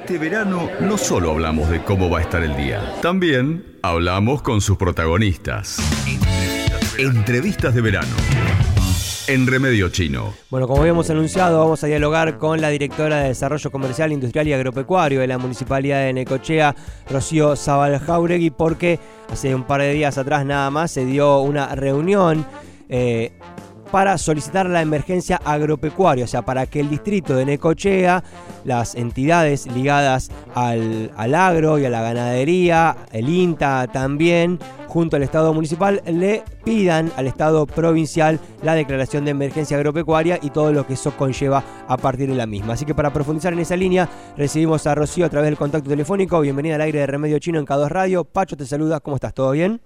Este verano no solo hablamos de cómo va a estar el día, también hablamos con sus protagonistas. Entrevistas de verano. En Remedio Chino. Bueno, como habíamos anunciado, vamos a dialogar con la directora de Desarrollo Comercial, Industrial y Agropecuario de la Municipalidad de Necochea, Rocío Zabaljauregui, porque hace un par de días atrás nada más se dio una reunión eh, para solicitar la emergencia agropecuaria, o sea, para que el distrito de Necochea, las entidades ligadas al, agro y a la ganadería, el INTA también, junto al Estado municipal, le pidan al Estado provincial la declaración de emergencia agropecuaria y todo lo que eso conlleva a partir de la misma. Así que para profundizar en esa línea, recibimos a Rocío a través del contacto telefónico. Bienvenida al aire de Remedio Chino en K2 Radio. Pacho te saluda, ¿cómo estás? ¿Todo bien?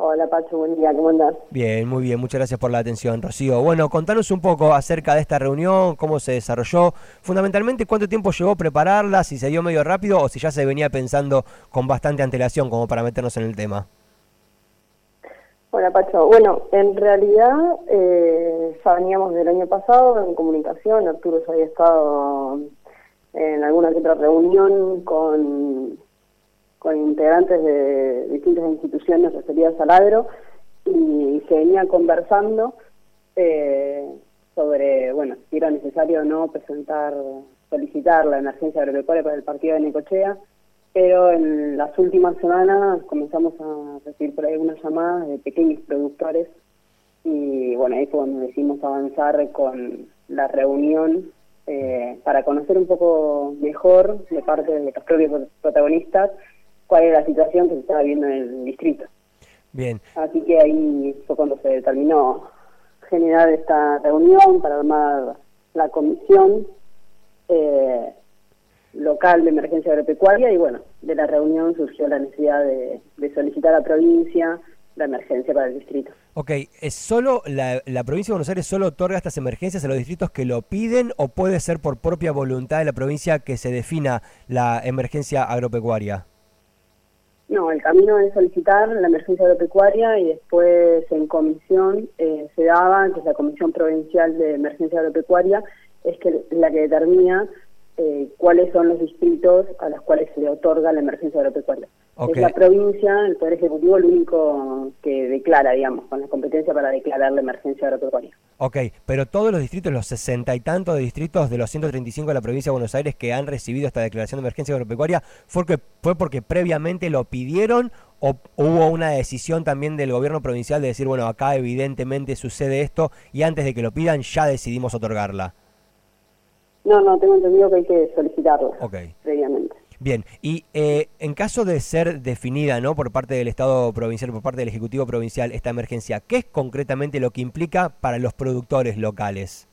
Hola Pacho, buen día, ¿cómo andás? Bien, muy bien, muchas gracias por la atención, Rocío. Bueno, contanos un poco acerca de esta reunión, cómo se desarrolló, fundamentalmente cuánto tiempo llevó prepararla, si se dio medio rápido o si ya se venía pensando con bastante antelación como para meternos en el tema. Hola Pacho, bueno, en realidad eh, ya veníamos del año pasado en comunicación, Arturo ya había estado en alguna que otra reunión con con integrantes de distintas instituciones referidas al agro y se venía conversando eh, sobre, bueno, si era necesario o no presentar, solicitar la emergencia agropecuaria para el partido de Necochea, pero en las últimas semanas comenzamos a recibir por ahí unas llamadas de pequeños productores y bueno, ahí fue cuando decidimos avanzar con la reunión eh, para conocer un poco mejor de parte de los propios protagonistas cuál era la situación que se estaba viendo en el distrito. Bien. Así que ahí fue cuando se determinó generar esta reunión para armar la comisión eh, local de emergencia agropecuaria y bueno, de la reunión surgió la necesidad de, solicitar a la provincia la emergencia para el distrito. Ok, ¿es solo la, la, provincia de Buenos Aires solo otorga estas emergencias a los distritos que lo piden o puede ser por propia voluntad de la provincia que se defina la emergencia agropecuaria? No, el camino es solicitar la emergencia agropecuaria y después en comisión eh, se daba, que la Comisión Provincial de Emergencia Agropecuaria, es que la que determina eh, cuáles son los distritos a los cuales se le otorga la emergencia agropecuaria. Es la provincia, el Poder Ejecutivo, el único que declara, digamos, con la competencia para declarar la emergencia agropecuaria. Ok, pero todos los distritos, los sesenta y tantos de distritos de los 135 de la provincia de Buenos Aires que han recibido esta declaración de emergencia agropecuaria, ¿fue, que, fue porque previamente lo pidieron o hubo una decisión también del gobierno provincial de decir, bueno, acá evidentemente sucede esto y antes de que lo pidan ya decidimos otorgarla? No, no, tengo entendido que hay que solicitarlo previamente. Bien, y eh, en caso de ser definida ¿no? por parte del Estado provincial, por parte del Ejecutivo provincial, esta emergencia, ¿qué es concretamente lo que implica para los productores locales?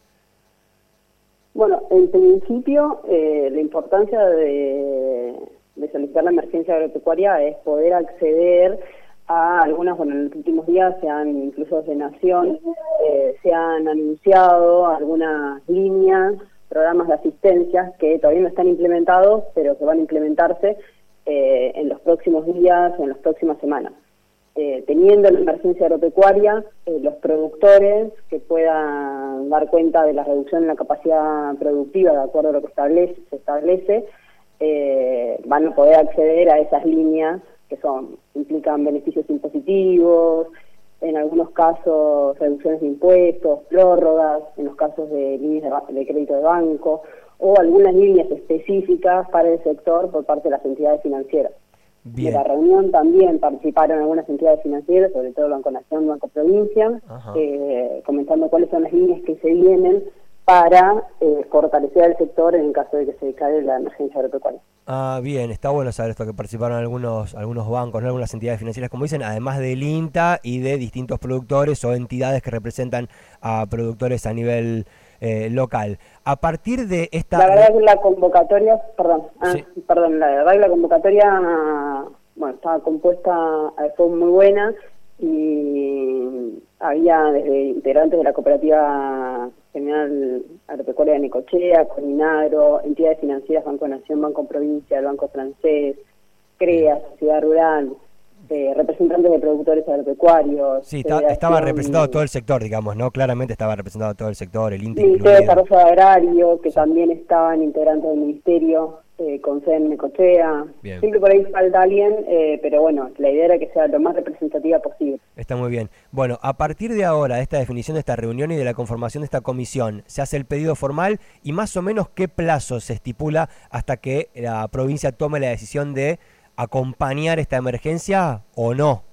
Bueno, en principio, eh, la importancia de, solicitar la emergencia agropecuaria es poder acceder a algunas, bueno, en los últimos días se han, incluso de Nación, eh, se han anunciado algunas líneas programas de asistencia que todavía no están implementados, pero que van a implementarse eh, en los próximos días en las próximas semanas. Eh, teniendo la emergencia agropecuaria, eh, los productores que puedan dar cuenta de la reducción en la capacidad productiva de acuerdo a lo que se establece, van a poder acceder a esas líneas que son implican beneficios impositivos, en algunos casos reducciones de impuestos, prórrogas, en los casos de líneas de, crédito de banco o algunas líneas específicas para el sector por parte de las entidades financieras. De la reunión también participaron algunas entidades financieras, sobre todo Banco Nación, Banco Provincia, eh, comentando cuáles son las líneas que se vienen para eh, fortalecer al sector en caso de que se declare la emergencia agropecuaria. Ah, bien, está bueno saber esto, que participaron algunos, algunos bancos, ¿no? algunas entidades financieras, como dicen, además del INTA y de distintos productores o entidades que representan a productores a nivel eh, local. A partir de esta... La verdad que la convocatoria, perdón, ah, perdón, la verdad que la convocatoria, bueno, estaba compuesta, eh, fue muy buena y había desde integrantes de la cooperativa General Agropecuaria de Necochea, Coninagro, entidades financieras, Banco Nación, Banco Provincia, el Banco Francés, CREA, Sociedad Rural, eh, representantes de productores agropecuarios. Sí, estaba representado todo el sector, digamos, ¿no? Claramente estaba representado todo el sector, el INTE Ministerio de Desarrollo Agrario, que también estaban integrantes del Ministerio, eh, con sede en Necochea. Siempre por ahí falta alguien, eh, pero bueno, la idea era que sea lo más representativa posible. Está muy bien. Bueno, a partir de ahora, de esta definición de esta reunión y de la conformación de esta comisión, se hace el pedido formal y más o menos qué plazo se estipula hasta que la provincia tome la decisión de acompañar esta emergencia o no?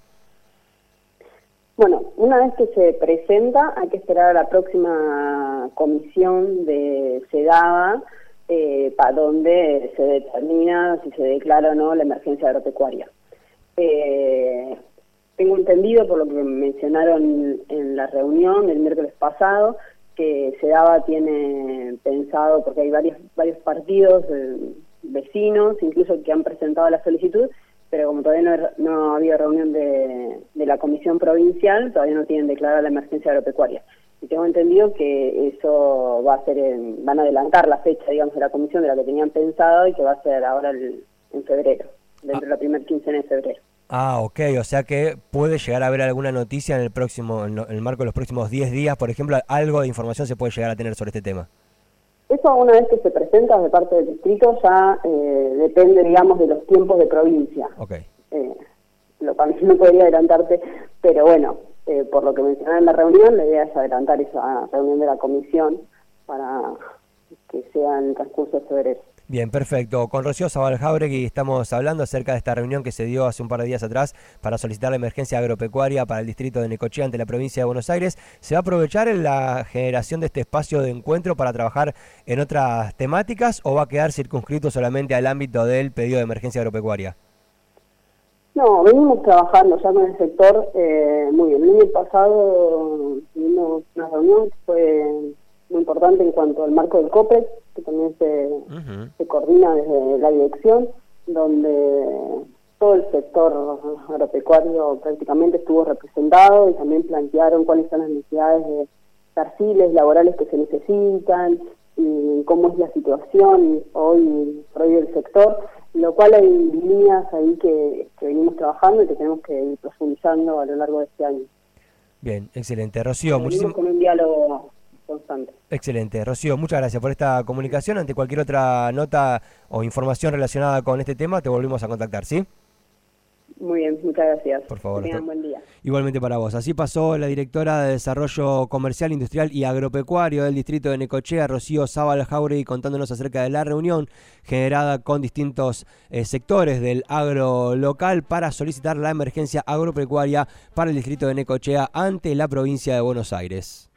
Bueno, una vez que se presenta, hay que esperar a la próxima comisión de SEDABA, eh, para donde se determina si se declara o no la emergencia agropecuaria. Eh, tengo entendido, por lo que mencionaron en la reunión del miércoles pasado, que SEDABA tiene pensado, porque hay varios, varios partidos, vecinos, incluso que han presentado la solicitud, pero como todavía no, ha habido reunión de, la comisión provincial, todavía no tienen declarada la emergencia agropecuaria. Y tengo entendido que eso va a ser, van a adelantar la fecha, digamos, de la comisión de la que tenían pensado y que va a ser ahora en febrero, dentro de la primera quincena de febrero. Ah, ok, o sea que puede llegar a haber alguna noticia en el próximo, en el marco de los próximos 10 días, por ejemplo, algo de información se puede llegar a tener sobre este tema. Eso una vez que se presenta de parte del distrito ya eh, depende, digamos, de los tiempos de provincia. Okay. Eh, lo cual no podría adelantarte, pero bueno, eh, por lo que mencioné en la reunión, la idea es adelantar esa reunión de la comisión para que sea en el transcurso de. Bien, perfecto. Con Rocío Zabal Jauregui estamos hablando acerca de esta reunión que se dio hace un par de días atrás para solicitar la emergencia agropecuaria para el distrito de Necochea ante la provincia de Buenos Aires. ¿Se va a aprovechar en la generación de este espacio de encuentro para trabajar en otras temáticas o va a quedar circunscrito solamente al ámbito del pedido de emergencia agropecuaria? No, venimos trabajando ya con el sector eh, muy bien. El año pasado tuvimos una reunión que fue muy importante en cuanto al marco del COPEX, que también se, se coordina desde la dirección, donde todo el sector agropecuario prácticamente estuvo representado y también plantearon cuáles son las necesidades de perfiles laborales que se necesitan y cómo es la situación hoy por hoy del sector, lo cual hay líneas ahí que, que venimos trabajando y que tenemos que ir profundizando a lo largo de este año. Bien, excelente. Rocío, muchísimas con un diálogo Excelente. Rocío, muchas gracias por esta comunicación. Ante cualquier otra nota o información relacionada con este tema, te volvemos a contactar, ¿sí? Muy bien, muchas gracias. Por favor. Tengan buen día. Igualmente para vos. Así pasó la directora de Desarrollo Comercial, Industrial y Agropecuario del distrito de Necochea, Rocío Zabal Jauregui, contándonos acerca de la reunión generada con distintos eh, sectores del agro local para solicitar la emergencia agropecuaria para el distrito de Necochea ante la provincia de Buenos Aires.